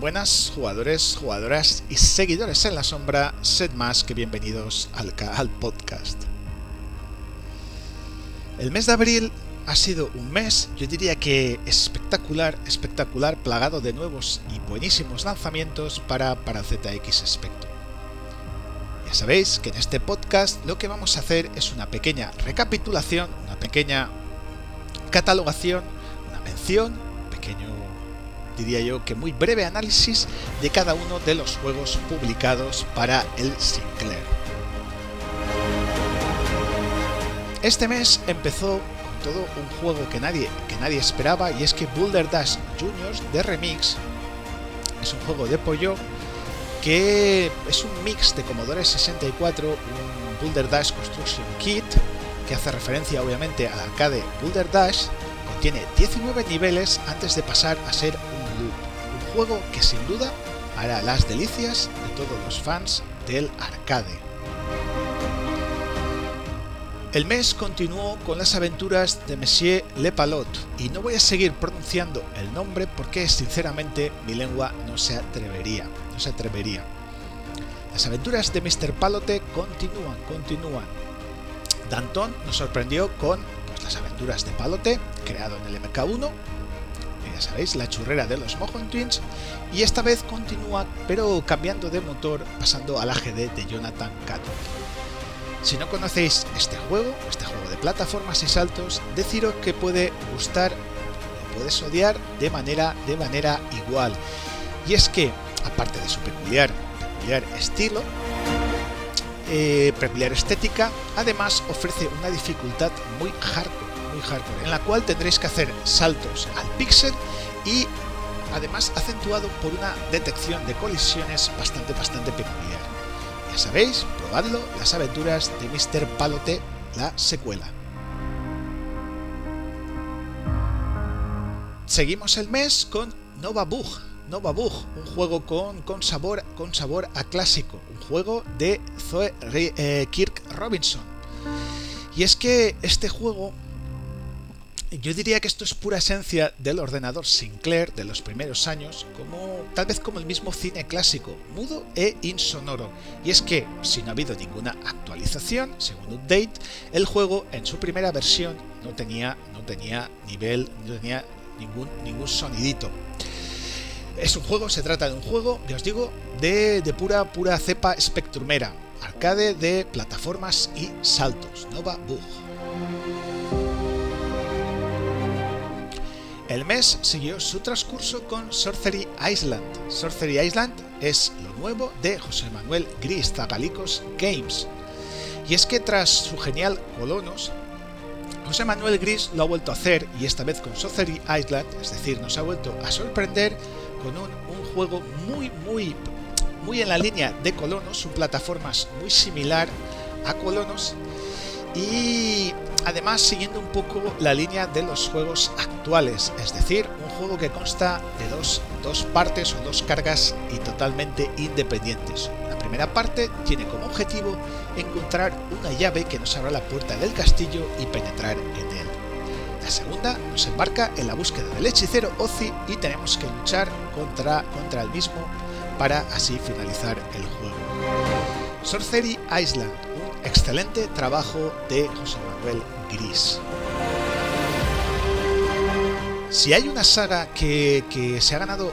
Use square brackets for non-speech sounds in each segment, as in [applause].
Buenas jugadores, jugadoras y seguidores en la sombra, sed más que bienvenidos al, podcast. El mes de abril ha sido un mes, yo diría que espectacular, espectacular, plagado de nuevos y buenísimos lanzamientos para, para ZX Spectrum. Ya sabéis que en este podcast lo que vamos a hacer es una pequeña recapitulación, una pequeña catalogación, una mención, un pequeño diría yo que muy breve análisis de cada uno de los juegos publicados para el Sinclair. Este mes empezó todo un juego que nadie, que nadie esperaba y es que Boulder Dash Juniors de Remix es un juego de pollo que es un mix de Commodore 64, un Boulder Dash Construction Kit que hace referencia obviamente al arcade Boulder Dash, contiene 19 niveles antes de pasar a ser juego que sin duda hará las delicias de todos los fans del arcade. El mes continuó con las aventuras de Monsieur Le Palot y no voy a seguir pronunciando el nombre porque sinceramente mi lengua no se atrevería, no se atrevería. Las aventuras de Mr. Palote continúan, continúan. Danton nos sorprendió con pues, las aventuras de Palote, creado en el MK1, sabéis, la churrera de los Mojon Twins, y esta vez continúa, pero cambiando de motor, pasando al AGD de Jonathan Cato. Si no conocéis este juego, este juego de plataformas y saltos, deciros que puede gustar o puedes odiar de manera, de manera igual. Y es que, aparte de su peculiar, peculiar estilo, eh, peculiar estética, además ofrece una dificultad muy hardcore hardcore, en la cual tendréis que hacer saltos al píxel y además acentuado por una detección de colisiones bastante, bastante peculiar. Ya sabéis, probadlo, las aventuras de Mr. Palote, la secuela. Seguimos el mes con Nova Bug. Nova Bug, un juego con, con, sabor, con sabor a clásico, un juego de Zoe eh, Kirk Robinson. Y es que este juego yo diría que esto es pura esencia del ordenador Sinclair de los primeros años, como tal vez como el mismo cine clásico, mudo e insonoro. Y es que, si no ha habido ninguna actualización, según Update, el juego en su primera versión no tenía, no tenía nivel, no tenía ningún, ningún sonidito. Es un juego, se trata de un juego, ya os digo, de, de pura, pura cepa spectrumera, arcade de plataformas y saltos, Nova Bug. El mes siguió su transcurso con Sorcery Island. Sorcery Island es lo nuevo de José Manuel Gris Zagalicos Games. Y es que tras su genial Colonos, José Manuel Gris lo ha vuelto a hacer y esta vez con Sorcery Island, es decir, nos ha vuelto a sorprender con un, un juego muy, muy, muy en la línea de Colonos, un plataformas muy similar a Colonos y además siguiendo un poco la línea de los juegos actuales, es decir, un juego que consta de dos, dos, partes o dos cargas y totalmente independientes. La primera parte tiene como objetivo encontrar una llave que nos abra la puerta del castillo y penetrar en él. La segunda nos embarca en la búsqueda del hechicero Ozzy y tenemos que luchar contra, contra el mismo para así finalizar el juego. Sorcery Island, excelente trabajo de José Manuel Gris. Si hay una saga que, se ha ganado,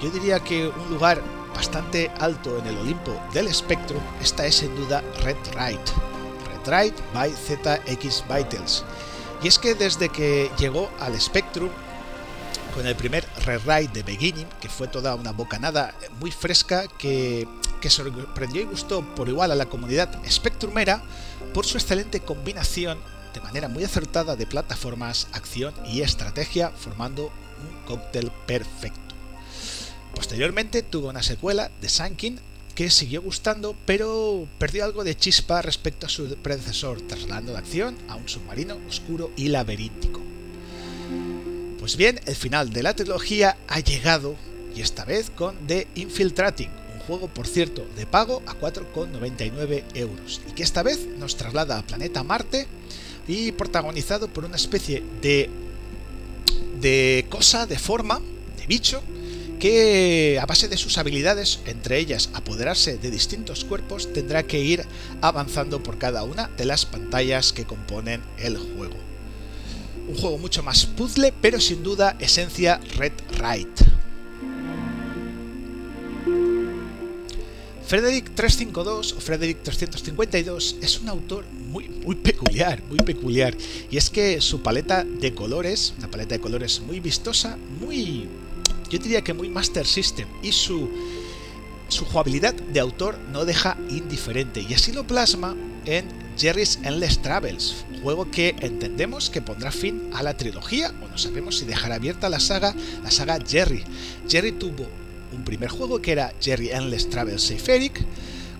yo diría que un lugar bastante alto en el Olimpo del Spectrum, esta es sin duda Red Ride. Red Ride by ZX Vitals. Y es que desde que llegó al Spectrum, con el primer Red Ride de Beginning, que fue toda una bocanada muy fresca que que sorprendió y gustó por igual a la comunidad Spectrumera por su excelente combinación de manera muy acertada de plataformas, acción y estrategia, formando un cóctel perfecto. Posteriormente tuvo una secuela de Sankin que siguió gustando, pero perdió algo de chispa respecto a su predecesor, trasladando la acción a un submarino oscuro y laberíntico. Pues bien, el final de la trilogía ha llegado, y esta vez con The Infiltrating, juego, por cierto, de pago a 4,99 euros, y que esta vez nos traslada al planeta Marte y protagonizado por una especie de, de cosa, de forma, de bicho, que a base de sus habilidades, entre ellas apoderarse de distintos cuerpos, tendrá que ir avanzando por cada una de las pantallas que componen el juego. Un juego mucho más puzzle, pero sin duda esencia Red Right. Frederick 352 o Frederick 352 es un autor muy, muy peculiar, muy peculiar. Y es que su paleta de colores, una paleta de colores muy vistosa, muy, yo diría que muy Master System, y su, su jugabilidad de autor no deja indiferente. Y así lo plasma en Jerry's Endless Travels, juego que entendemos que pondrá fin a la trilogía, o no sabemos si dejará abierta la saga, la saga Jerry. Jerry tuvo un primer juego que era Jerry Endless Travel Safe Eric,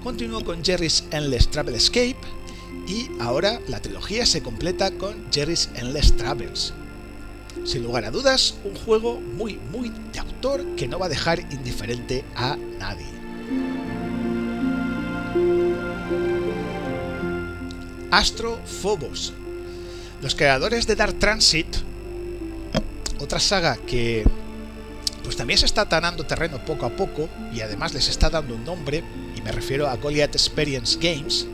continuó con Jerry's Endless Travel Escape y ahora la trilogía se completa con Jerry's Endless Travels. Sin lugar a dudas, un juego muy, muy de autor que no va a dejar indiferente a nadie. Astro Phobos. Los creadores de Dark Transit, otra saga que pues también se está ganando terreno poco a poco y además les está dando un nombre, y me refiero a Goliath Experience Games,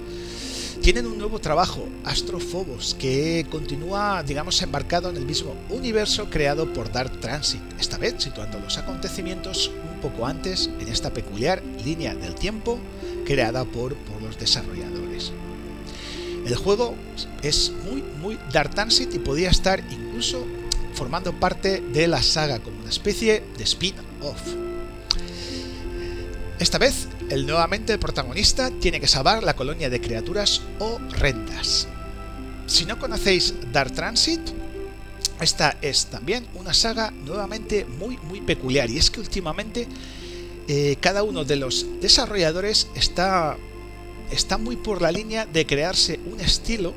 tienen un nuevo trabajo, Astrophobos, que continúa, digamos, embarcado en el mismo universo creado por Dark Transit, esta vez situando los acontecimientos un poco antes en esta peculiar línea del tiempo creada por, por los desarrolladores. El juego es muy, muy Dark Transit y podría estar incluso formando parte de la saga como una especie de spin-off. Esta vez, el nuevamente protagonista tiene que salvar la colonia de criaturas horrendas. Si no conocéis Dark Transit, esta es también una saga nuevamente muy muy peculiar y es que últimamente eh, cada uno de los desarrolladores está, está muy por la línea de crearse un estilo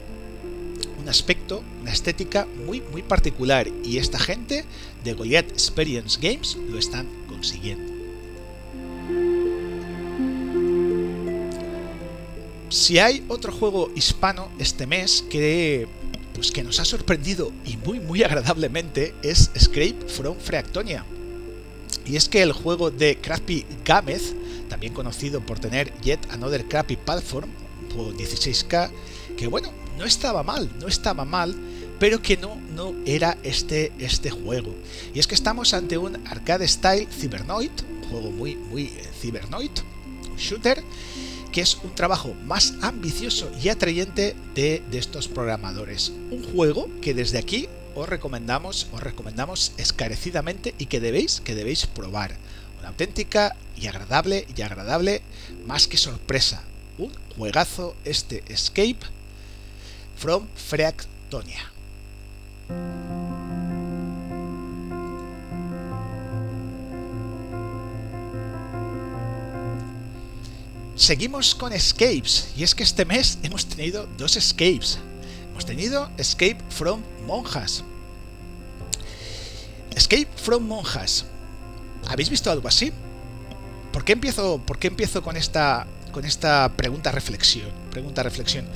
un aspecto, una estética muy muy particular y esta gente de Goliath Experience Games lo están consiguiendo. Si hay otro juego hispano este mes que pues que nos ha sorprendido y muy muy agradablemente es Escape from Freactonia. Y es que el juego de Crappy Gameth, también conocido por tener Yet Another Crappy Platform, un juego 16K, que bueno, no estaba mal, no estaba mal, pero que no, no era este, este juego. Y es que estamos ante un arcade style Cybernoid, un juego muy, muy eh, un shooter, que es un trabajo más ambicioso y atrayente de, de estos programadores. Un juego que desde aquí os recomendamos, os recomendamos escarecidamente y que debéis, que debéis probar. Una auténtica y agradable y agradable más que sorpresa. Un juegazo este Escape from Freactonia. Seguimos con escapes, y es que este mes hemos tenido dos escapes. Hemos tenido Escape from Monjas. Escape from Monjas. ¿Habéis visto algo así? ¿Por qué empiezo, por qué empiezo con esta, con esta pregunta reflexión? Pregunta reflexión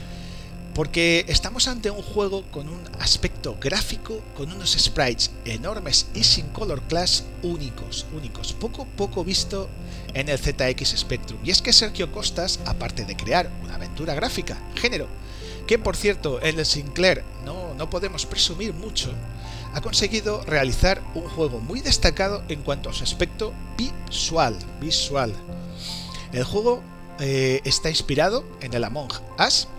porque estamos ante un juego con un aspecto gráfico, con unos sprites enormes y sin color class únicos, únicos, poco poco visto en el ZX Spectrum. Y es que Sergio Costas, aparte de crear una aventura gráfica, género, que por cierto en el Sinclair no, no podemos presumir mucho, ha conseguido realizar un juego muy destacado en cuanto a su aspecto visual. visual. El juego eh, está inspirado en el Among Us,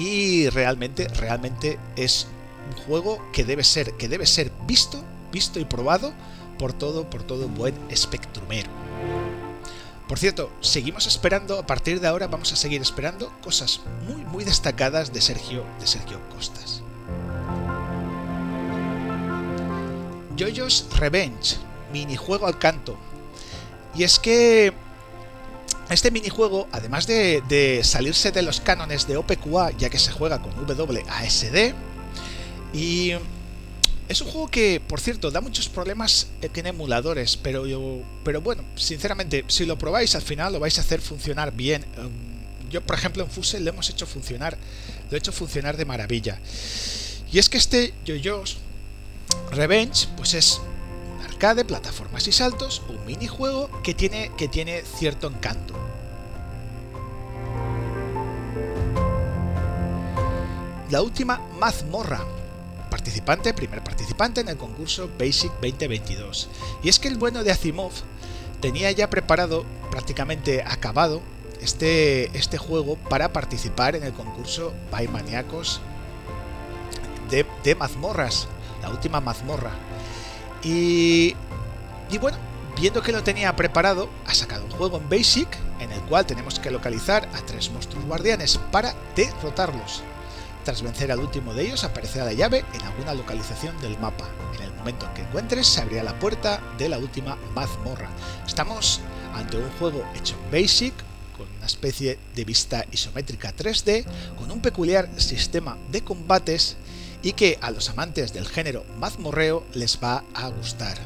y realmente, realmente es un juego que debe ser, que debe ser visto, visto y probado por todo, por todo buen espectrumero. Por cierto, seguimos esperando, a partir de ahora vamos a seguir esperando cosas muy, muy destacadas de Sergio, de Sergio Costas. Jojo's Revenge, minijuego al canto. Y es que este minijuego, además de, salirse de los cánones de OPQA, ya que se juega con WASD, y es un juego que, por cierto, da muchos problemas en emuladores, pero, pero bueno, sinceramente, si lo probáis al final lo vais a hacer funcionar bien. Yo, por ejemplo, en Fuse lo hemos hecho funcionar, lo he hecho funcionar de maravilla. Y es que este JoJo's Revenge, pues es arcade, plataformas y saltos, un minijuego que tiene, que tiene cierto encanto. La última mazmorra, participante, primer participante en el concurso Basic 2022. Y es que el bueno de Asimov tenía ya preparado, prácticamente acabado, este, este juego para participar en el concurso by Maníacos de, de mazmorras, la última mazmorra. Y, bueno, viendo que lo tenía preparado, ha sacado un juego en Basic en el cual tenemos que localizar a tres monstruos guardianes para derrotarlos. Tras vencer al último de ellos aparecerá la llave en alguna localización del mapa. En el momento en que encuentres se abrirá la puerta de la última mazmorra. Estamos ante un juego hecho en Basic, con una especie de vista isométrica 3D, con un peculiar sistema de combates y que a los amantes del género mazmorreo les va a gustar.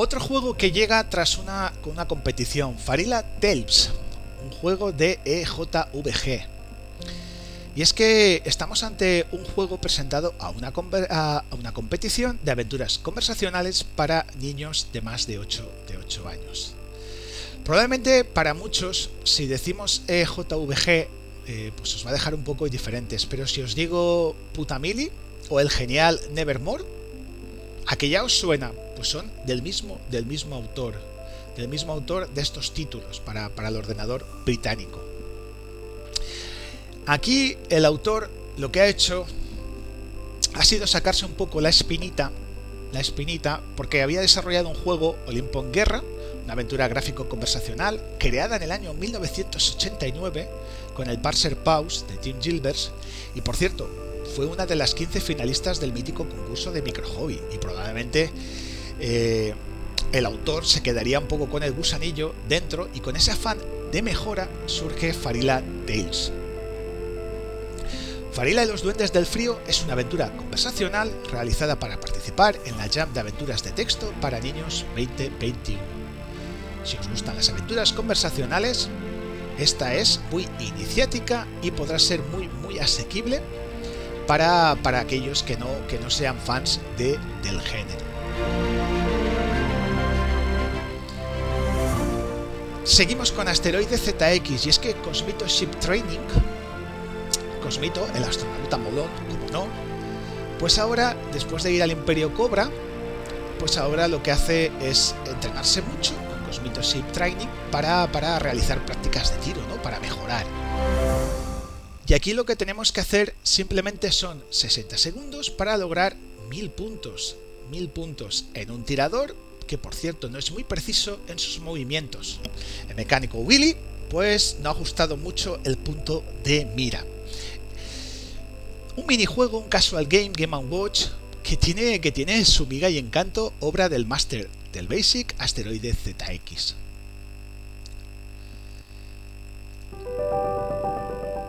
Otro juego que llega tras una, competición, Farila Tales, un juego de EJVG. Y es que estamos ante un juego presentado a una, a una competición de aventuras conversacionales para niños de más de 8, de 8 años. Probablemente para muchos, si decimos EJVG, eh, pues os va a dejar un poco diferentes, pero si os digo Putamili o el genial Nevermore, ¿a que ya os suena? pues son del mismo, del mismo autor, del mismo autor de estos títulos para, para el ordenador británico. Aquí el autor lo que ha hecho ha sido sacarse un poco la espinita, la espinita, porque había desarrollado un juego Olimpo Guerra, una aventura gráfico conversacional creada en el año 1989 con el parser Pause de Jim Gilbert y por cierto fue una de las 15 finalistas del mítico concurso de Micro Hobby y probablemente eh, el autor se quedaría un poco con el gusanillo dentro y con ese afán de mejora surge Farila Tales. Farila y los Duendes del Frío es una aventura conversacional realizada para participar en la Jam de Aventuras de Texto para Niños 2021. Si os gustan las aventuras conversacionales, esta es muy iniciática y podrá ser muy muy asequible para, para aquellos que no, que no sean fans de, del género. Seguimos con Asteroide ZX y es que Cosmito Ship Training, Cosmito, el astronauta molón, como no, pues ahora, después de ir al Imperio Cobra, pues ahora lo que hace es entrenarse mucho con Cosmito Ship Training para, para realizar prácticas de tiro, ¿no? Para mejorar. Y aquí lo que tenemos que hacer simplemente son 60 segundos para lograr 1000 puntos. 1000 puntos en un tirador que por cierto no es muy preciso en sus movimientos. El mecánico Willy, pues no ha ajustado mucho el punto de mira. Un minijuego, un casual game, Game Watch, que tiene, que tiene su miga y encanto, obra del máster del Basic Asteroide ZX.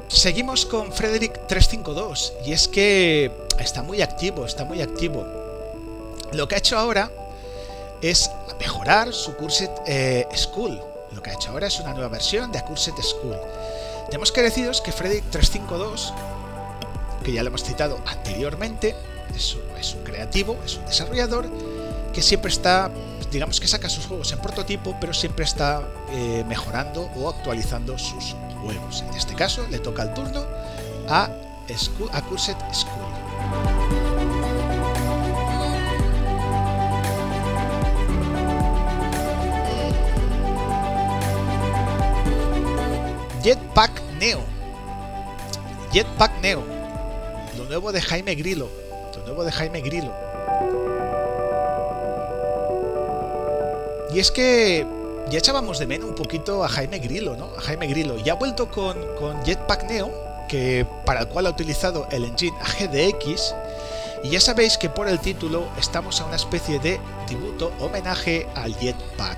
Seguimos con Frederick 352 y es que está muy activo, está muy activo. Lo que ha hecho ahora es mejorar su Cursed eh, School. Lo que ha hecho ahora es una nueva versión de Cursed School. Tenemos que deciros que Freddy 352, que ya lo hemos citado anteriormente, es un, creativo, es un desarrollador que siempre está, digamos que saca sus juegos en prototipo, pero siempre está eh, mejorando o actualizando sus juegos. En este caso le toca el turno a, a Cursed School. Jetpack Neo. Jetpack Neo. Lo nuevo de Jaime Grillo. Lo nuevo de Jaime Grillo. Y es que ya echábamos de menos un poquito a Jaime Grillo, ¿no? A Jaime Grillo. Y ha vuelto con, Jetpack Neo, que, para el cual ha utilizado el engine AGDX. Y ya sabéis que por el título estamos a una especie de tributo, homenaje al Jetpack.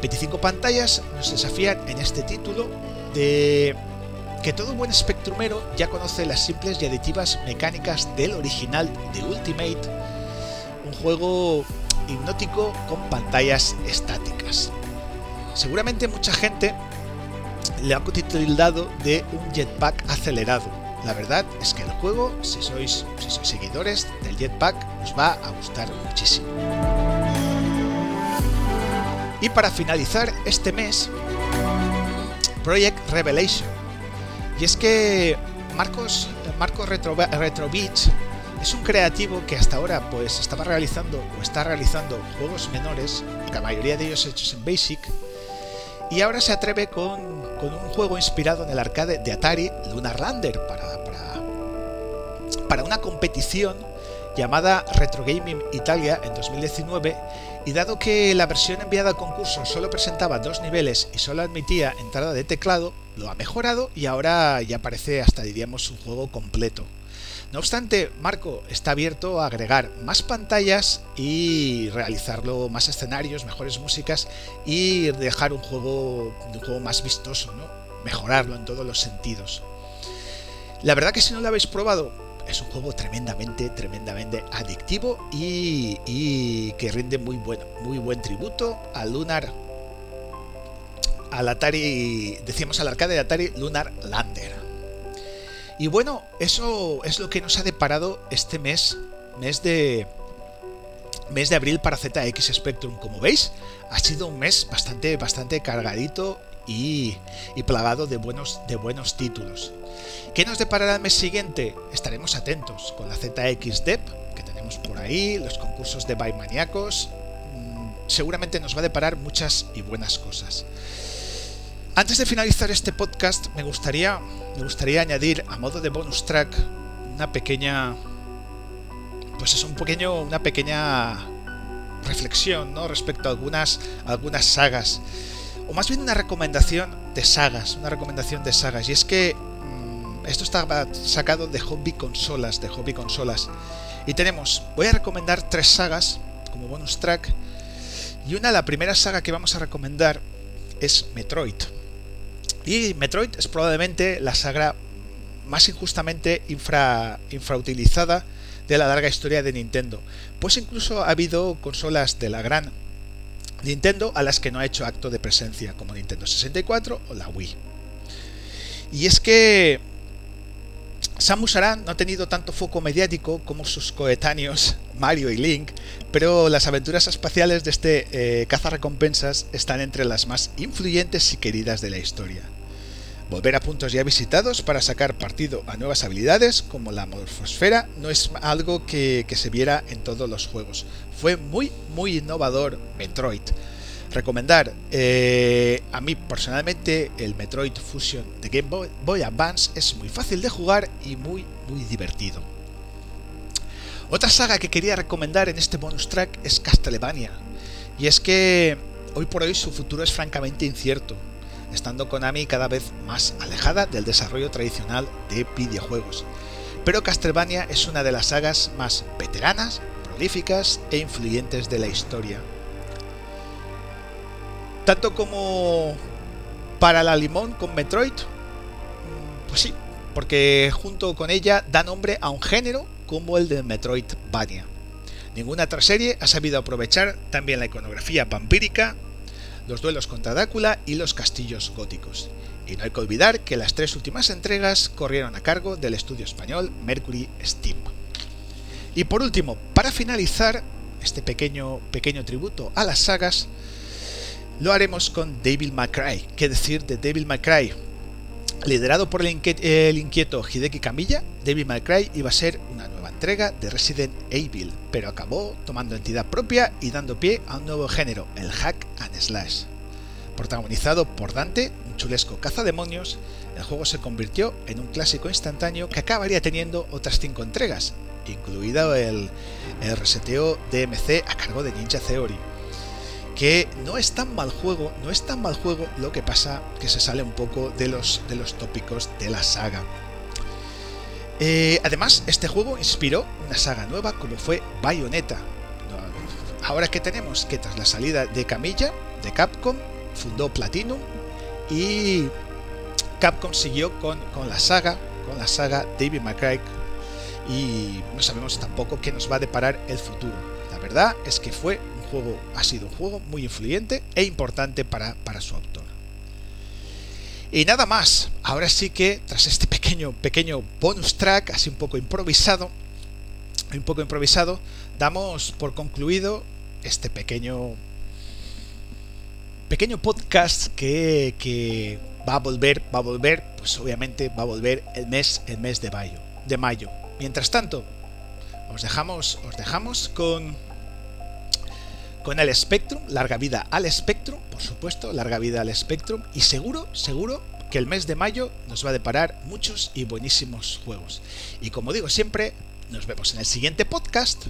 25 pantallas nos desafían en este título de que todo buen espectrumero ya conoce las simples y aditivas mecánicas del original de Ultimate, un juego hipnótico con pantallas estáticas. Seguramente mucha gente le ha tildado de un jetpack acelerado. La verdad es que el juego, si sois, si sois seguidores del jetpack, os va a gustar muchísimo. Y para finalizar este mes, Project Revelation. Y es que Marcos, Marcos Retro, Retrovich es un creativo que hasta ahora pues estaba realizando o está realizando juegos menores, la mayoría de ellos hechos en Basic, y ahora se atreve con, un juego inspirado en el arcade de Atari, Lunar Lander, para, para, para una competición llamada Retro Gaming Italia en 2019 y dado que la versión enviada al concurso solo presentaba dos niveles y solo admitía entrada de teclado, lo ha mejorado y ahora ya parece hasta diríamos un juego completo. No obstante, Marco está abierto a agregar más pantallas y realizarlo más escenarios, mejores músicas y dejar un juego, un juego más vistoso, ¿no? mejorarlo en todos los sentidos. La verdad que si no lo habéis probado, es un juego tremendamente, tremendamente adictivo y, que rinde muy buen, muy buen tributo al Lunar, al Atari, decíamos al arcade de Atari Lunar Lander. Y bueno, eso es lo que nos ha deparado este mes, mes de mes de abril para ZX Spectrum. Como veis, ha sido un mes bastante, bastante cargadito y, plagado de buenos, de buenos títulos. ¿Qué nos deparará el mes siguiente? Estaremos atentos con la ZX Dep que tenemos por ahí, los concursos de Maníacos. Mm, seguramente nos va a deparar muchas y buenas cosas. Antes de finalizar este podcast, me gustaría, me gustaría añadir a modo de bonus track una pequeña. Pues es un pequeño. una pequeña reflexión ¿no? respecto a algunas, algunas sagas o más bien una recomendación de sagas, una recomendación de sagas. Y es que mm, esto está sacado de Hobby Consolas, de Hobby Consolas. Y tenemos, voy a recomendar tres sagas como bonus track. Y una, la primera saga que vamos a recomendar es Metroid. Y Metroid es probablemente la saga más injustamente infra, infrautilizada de la larga historia de Nintendo. Pues incluso ha habido consolas de la gran Nintendo a las que no ha hecho acto de presencia, como Nintendo 64 o la Wii. Y es que Samus Aran no ha tenido tanto foco mediático como sus coetáneos [laughs] Mario y Link, pero las aventuras espaciales de este eh, cazarrecompensas están entre las más influyentes y queridas de la historia. Volver a puntos ya visitados para sacar partido a nuevas habilidades como la morfosfera no es algo que, se viera en todos los juegos. Fue muy, muy innovador Metroid. Recomendar eh, a mí personalmente el Metroid Fusion de Game Boy, Boy Advance es muy fácil de jugar y muy, muy divertido. Otra saga que quería recomendar en este bonus track es Castlevania. Y es que hoy por hoy su futuro es francamente incierto estando Konami cada vez más alejada del desarrollo tradicional de videojuegos. Pero Castlevania es una de las sagas más veteranas, prolíficas e influyentes de la historia. Tanto como para la limón con Metroid, mm, pues sí, porque junto con ella da nombre a un género como el de Metroidvania. Ninguna otra serie ha sabido aprovechar también la iconografía vampírica los duelos contra Drácula y los castillos góticos. Y no hay que olvidar que las tres últimas entregas corrieron a cargo del estudio español Mercury Steam. Y por último, para finalizar este pequeño, pequeño tributo a las sagas, lo haremos con Devil May Cry. ¿Qué decir de Devil May Cry? Liderado por el, inquieto Hideki Kamiya, Devil May iba a ser una nueva entrega de Resident Evil, pero acabó tomando entidad propia y dando pie a un nuevo género, el hack and slash. Protagonizado por Dante, un chulesco cazademonios, el juego se convirtió en un clásico instantáneo que acabaría teniendo otras 5 entregas, incluido el, el reseteo DMC a cargo de Ninja Theory que no es tan mal juego, no es tan mal juego, lo que pasa que se sale un poco de los, de los tópicos de la saga. Eh, además, este juego inspiró una saga nueva como fue Bayonetta. Ahora que tenemos que tras la salida de Camilla, de Capcom, fundó Platinum y Capcom siguió con, con la saga, con la saga David McCray y no sabemos tampoco qué nos va a deparar el futuro. La verdad es que fue juego ha sido un juego muy influyente e importante para, para su autor. Y nada más, ahora sí que tras este pequeño, pequeño bonus track, así un poco improvisado, un poco improvisado, damos por concluido este pequeño pequeño podcast que, que, va a volver, va a volver, pues obviamente va a volver el mes, el mes de mayo, de mayo. Mientras tanto, os dejamos, os dejamos con con el Spectrum, larga vida al Spectrum, por supuesto, larga vida al Spectrum y seguro, seguro que el mes de mayo nos va a deparar muchos y buenísimos juegos. Y como digo siempre, nos vemos en el siguiente podcast.